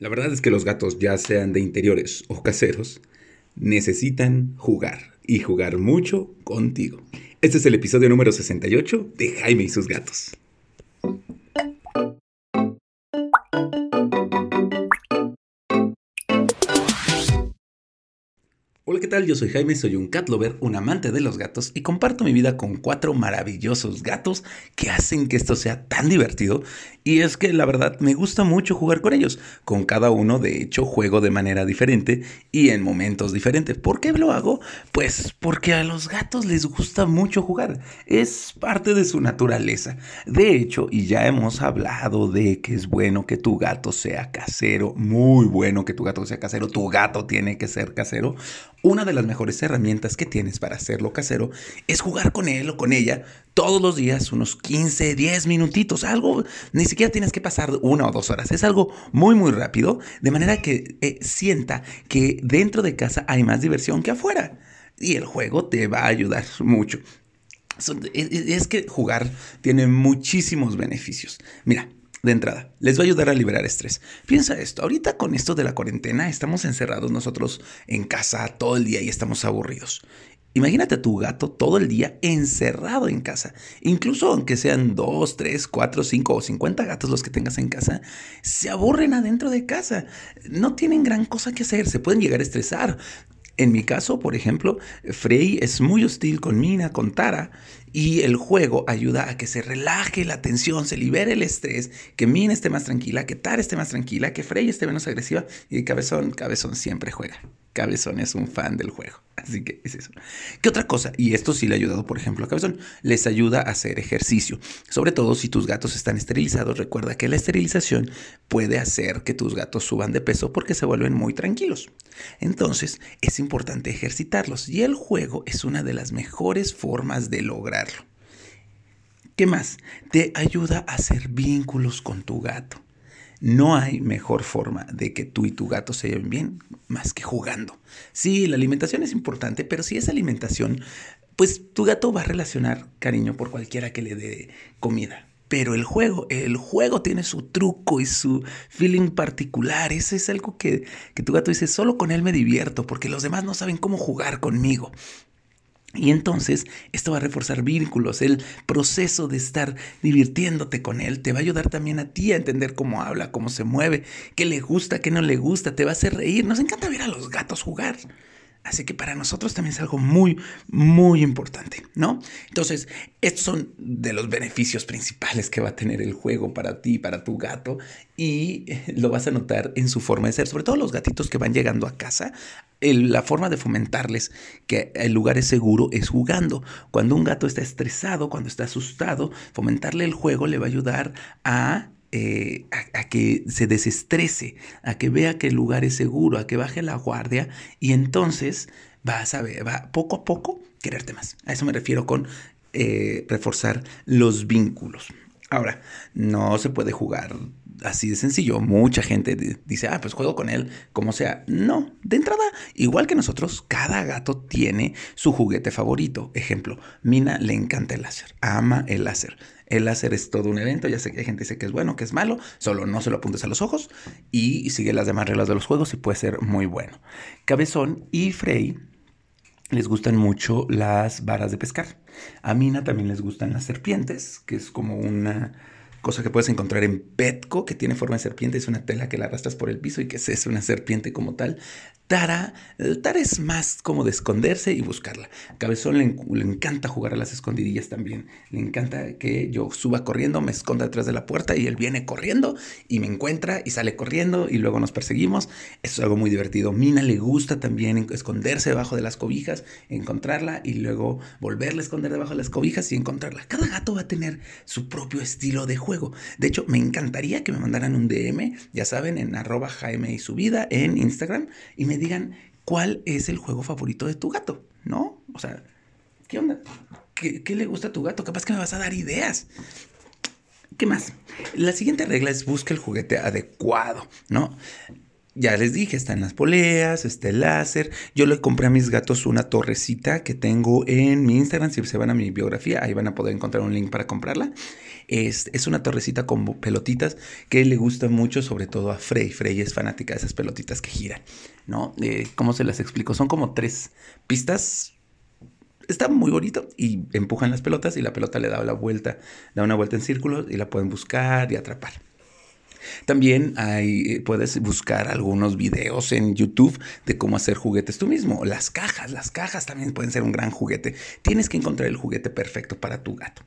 La verdad es que los gatos, ya sean de interiores o caseros, necesitan jugar y jugar mucho contigo. Este es el episodio número 68 de Jaime y sus gatos. Hola, ¿qué tal? Yo soy Jaime, soy un cat lover, un amante de los gatos y comparto mi vida con cuatro maravillosos gatos que hacen que esto sea tan divertido. Y es que la verdad me gusta mucho jugar con ellos. Con cada uno, de hecho, juego de manera diferente y en momentos diferentes. ¿Por qué lo hago? Pues porque a los gatos les gusta mucho jugar. Es parte de su naturaleza. De hecho, y ya hemos hablado de que es bueno que tu gato sea casero, muy bueno que tu gato sea casero, tu gato tiene que ser casero una de las mejores herramientas que tienes para hacerlo casero es jugar con él o con ella todos los días, unos 15, 10 minutitos, algo, ni siquiera tienes que pasar una o dos horas, es algo muy, muy rápido, de manera que eh, sienta que dentro de casa hay más diversión que afuera. Y el juego te va a ayudar mucho. Es que jugar tiene muchísimos beneficios. Mira, de entrada, les va a ayudar a liberar estrés. Piensa esto, ahorita con esto de la cuarentena estamos encerrados nosotros en casa todo el día y estamos aburridos. Imagínate a tu gato todo el día encerrado en casa. Incluso aunque sean dos, tres, cuatro, cinco o cincuenta gatos los que tengas en casa, se aburren adentro de casa. No tienen gran cosa que hacer, se pueden llegar a estresar. En mi caso, por ejemplo, Frey es muy hostil con Mina, con Tara, y el juego ayuda a que se relaje la tensión, se libere el estrés, que Mina esté más tranquila, que Tara esté más tranquila, que Frey esté menos agresiva, y Cabezón, Cabezón siempre juega. Cabezón es un fan del juego. Así que es eso. ¿Qué otra cosa? Y esto sí le ha ayudado, por ejemplo, a Cabezón. Les ayuda a hacer ejercicio. Sobre todo si tus gatos están esterilizados. Recuerda que la esterilización puede hacer que tus gatos suban de peso porque se vuelven muy tranquilos. Entonces es importante ejercitarlos. Y el juego es una de las mejores formas de lograrlo. ¿Qué más? Te ayuda a hacer vínculos con tu gato. No hay mejor forma de que tú y tu gato se lleven bien más que jugando. Sí, la alimentación es importante, pero si es alimentación, pues tu gato va a relacionar cariño por cualquiera que le dé comida. Pero el juego, el juego tiene su truco y su feeling particular. Eso es algo que, que tu gato dice, solo con él me divierto, porque los demás no saben cómo jugar conmigo. Y entonces esto va a reforzar vínculos, el proceso de estar divirtiéndote con él te va a ayudar también a ti a entender cómo habla, cómo se mueve, qué le gusta, qué no le gusta, te va a hacer reír. Nos encanta ver a los gatos jugar. Así que para nosotros también es algo muy, muy importante, ¿no? Entonces, estos son de los beneficios principales que va a tener el juego para ti, para tu gato, y lo vas a notar en su forma de ser, sobre todo los gatitos que van llegando a casa. la forma de fomentarles que el lugar es seguro es jugando. Cuando un gato está estresado, cuando está asustado, fomentarle el juego le va a ayudar a eh, a, que se desestrese, a que vea que el lugar es seguro, a que baje la guardia y entonces va a saber, va poco a poco quererte más. A eso me refiero con eh, reforzar los vínculos. Ahora, no se puede jugar así de sencillo. Mucha gente dice, ah, pues juego con él como sea. No, de entrada, igual que nosotros, cada gato tiene su juguete favorito. Ejemplo, Mina le encanta el láser, ama el láser. El láser es todo un evento, ya sé que hay gente que dice que es bueno, que es malo, solo no se lo apuntes a los ojos y sigue las demás reglas de los juegos y puede ser muy bueno. Cabezón y Frey les gustan mucho las varas de pescar. A Mina también les gustan las serpientes, que es como una cosa que puedes encontrar en Petco, que tiene forma de serpiente, es una tela que la arrastras por el piso y que es una serpiente como tal. Tara, Tara es más como de esconderse y buscarla. Cabezón le, encanta jugar a las escondidillas también. Le encanta que yo suba corriendo, me esconda detrás de la puerta y él viene corriendo y me encuentra y sale corriendo y luego nos perseguimos. Es algo muy divertido. Mina le gusta también esconderse debajo de las cobijas, encontrarla y luego volverle a esconder debajo de las cobijas y encontrarla. Cada gato va a tener su propio estilo de juego. De hecho, me encantaría que me mandaran un DM, ya saben, en arroba Jaime y su vida en Instagram y me digan cuál es el juego favorito de tu gato, ¿no? O sea, ¿qué onda? ¿Qué, le gusta a tu gato? Capaz que me vas a dar ideas. ¿Qué más? La siguiente regla es busca el juguete adecuado, ¿no? Ya les dije, están las poleas, está el láser. Yo le compré a mis gatos una torrecita que tengo en mi Instagram. Si se van a mi biografía, ahí van a poder encontrar un link para comprarla. Es, es una torrecita con pelotitas que le gusta mucho, sobre todo a Frey. Frey es fanática de esas pelotitas que giran, ¿no? ¿Cómo se las explico? Son como tres pistas está muy bonito y empujan las pelotas y la pelota le da la vuelta, da una vuelta en círculo y la pueden buscar y atrapar. También eh, puedes buscar algunos videos en YouTube de cómo hacer juguetes tú mismo. Las cajas, las cajas también pueden ser un gran juguete. Tienes que encontrar el juguete perfecto para tu gato.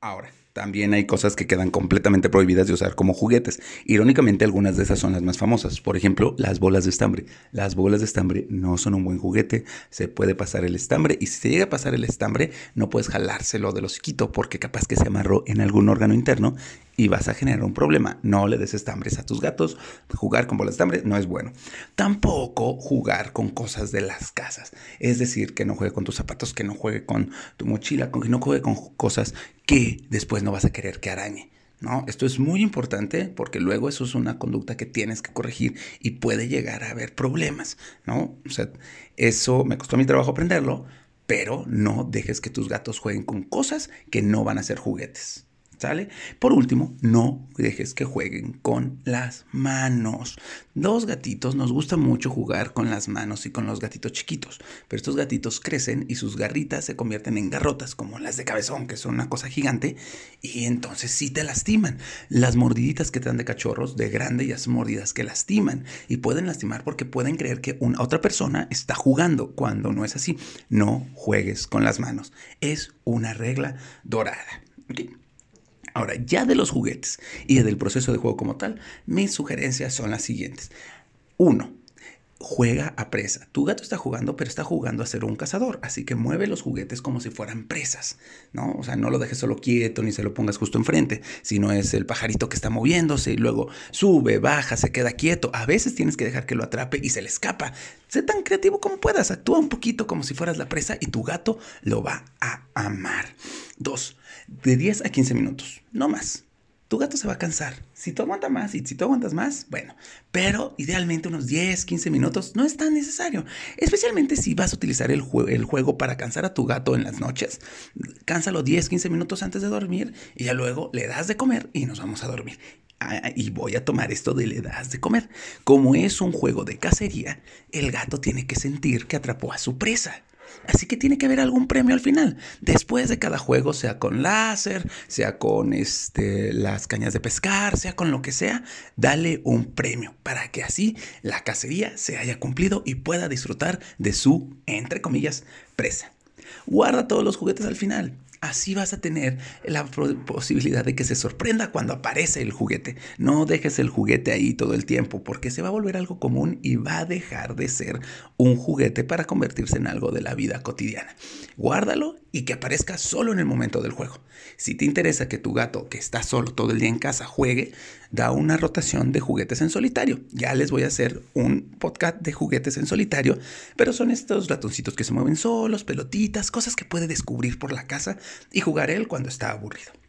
Ahora, también hay cosas que quedan completamente prohibidas de usar como juguetes. Irónicamente, algunas de esas son las más famosas. Por ejemplo, las bolas de estambre. Las bolas de estambre no son un buen juguete. Se puede pasar el estambre y si se llega a pasar el estambre, no puedes jalárselo de los hociquito porque capaz que se amarró en algún órgano interno y vas a generar un problema. No le des estambres a tus gatos. Jugar con bolas de estambre no es bueno. Tampoco jugar con cosas de las casas. Es decir, que no juegue con tus zapatos, que no juegue con tu mochila, que no juegue con cosas que después no vas a querer que arañe. ¿no? Esto es muy importante porque luego eso es una conducta que tienes que corregir y puede llegar a haber problemas, ¿no? O sea, eso me costó mi trabajo aprenderlo, pero no dejes que tus gatos jueguen con cosas que no van a ser juguetes. ¿Sale? Por último, no dejes que jueguen con las manos. Los gatitos nos gusta mucho jugar con las manos y con los gatitos chiquitos, pero estos gatitos crecen y sus garritas se convierten en garrotas, como las de cabezón, que son una cosa gigante, y entonces sí te lastiman. Las mordiditas que te dan de cachorros, de grande, ya son mordidas que lastiman, y pueden lastimar porque pueden creer que una otra persona está jugando, cuando no es así. No juegues con las manos. Es una regla dorada. Ahora, ya de los juguetes y del proceso de juego como tal, mis sugerencias son las siguientes. Uno, juega a presa. Tu gato está jugando, pero está jugando a ser un cazador, así que mueve los juguetes como si fueran presas, ¿no? O sea, no lo dejes solo quieto ni se lo pongas justo enfrente, sino es el pajarito que está moviéndose y luego sube, baja, se queda quieto. A veces tienes que dejar que lo atrape y se le escapa. Sé tan creativo como puedas, actúa un poquito como si fueras la presa y tu gato lo va a amar. Dos, de 10 a 15 minutos, no más tu gato se va a cansar. Si tú aguantas más y si tú aguantas más, bueno, pero idealmente unos 10, 15 minutos no es tan necesario. Especialmente si vas a utilizar el, juego para cansar a tu gato en las noches. Cánsalo 10, 15 minutos antes de dormir y ya luego le das de comer y nos vamos a dormir. Ah, y voy a tomar esto de le das de comer. Como es un juego de cacería, el gato tiene que sentir que atrapó a su presa. Así que tiene que haber algún premio al final. Después de cada juego, sea con láser, sea con este, las cañas de pescar, sea con lo que sea, dale un premio para que así la cacería se haya cumplido y pueda disfrutar de su, entre comillas, presa. Guarda todos los juguetes al final. Así vas a tener la posibilidad de que se sorprenda cuando aparece el juguete. No dejes el juguete ahí todo el tiempo porque se va a volver algo común y va a dejar de ser un juguete para convertirse en algo de la vida cotidiana. Guárdalo y que aparezca solo en el momento del juego. Si te interesa que tu gato, que está solo todo el día en casa, juegue, da una rotación de juguetes en solitario. Ya les voy a hacer un podcast de juguetes en solitario, pero son estos ratoncitos que se mueven solos, pelotitas, cosas que puede descubrir por la casa y jugar él cuando está aburrido.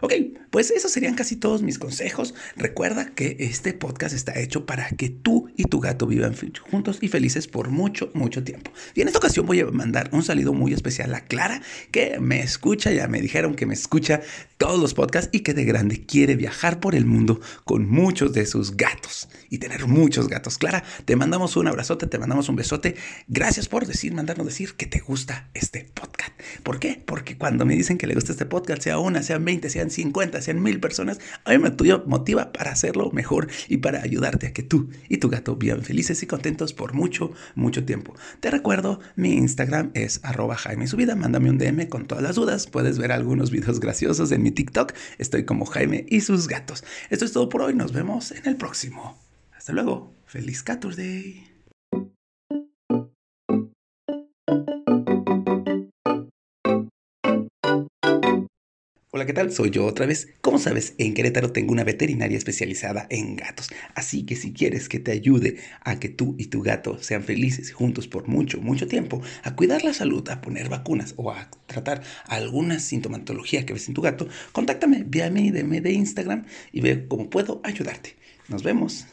Ok, pues esos serían casi todos mis consejos. Recuerda que este podcast está hecho para que tú y tu gato vivan juntos y felices por mucho, mucho tiempo. Y en esta ocasión voy a mandar un saludo muy especial a Clara, que me escucha, ya me dijeron que me escucha todos los podcasts y que de grande quiere viajar por el mundo con muchos de sus gatos y tener muchos gatos. Clara, te mandamos un abrazote, te mandamos un besote. Gracias por decir, mandarnos decir que te gusta este podcast. ¿Por qué? Porque cuando me dicen que le gusta este podcast, sea una, sean 20, sean 50, sean mil personas, a mí me motiva para hacerlo mejor y para ayudarte a que tú y tu gato vivan felices y contentos por mucho, mucho tiempo. Te recuerdo, mi Instagram es arroba Jaime Subida, mándame un DM con todas las dudas, puedes ver algunos videos graciosos en mi TikTok, estoy como Jaime y sus gatos. Esto es todo por hoy, nos vemos en el próximo. Hasta luego, feliz Caturday. Hola, ¿qué tal? Soy yo otra vez. Como sabes, en Querétaro tengo una veterinaria especializada en gatos. Así que si quieres que te ayude a que tú y tu gato sean felices juntos por mucho, mucho tiempo, a cuidar la salud, a poner vacunas o a tratar alguna sintomatología que ves en tu gato, contáctame vía mi DM de Instagram y ve cómo puedo ayudarte. Nos vemos.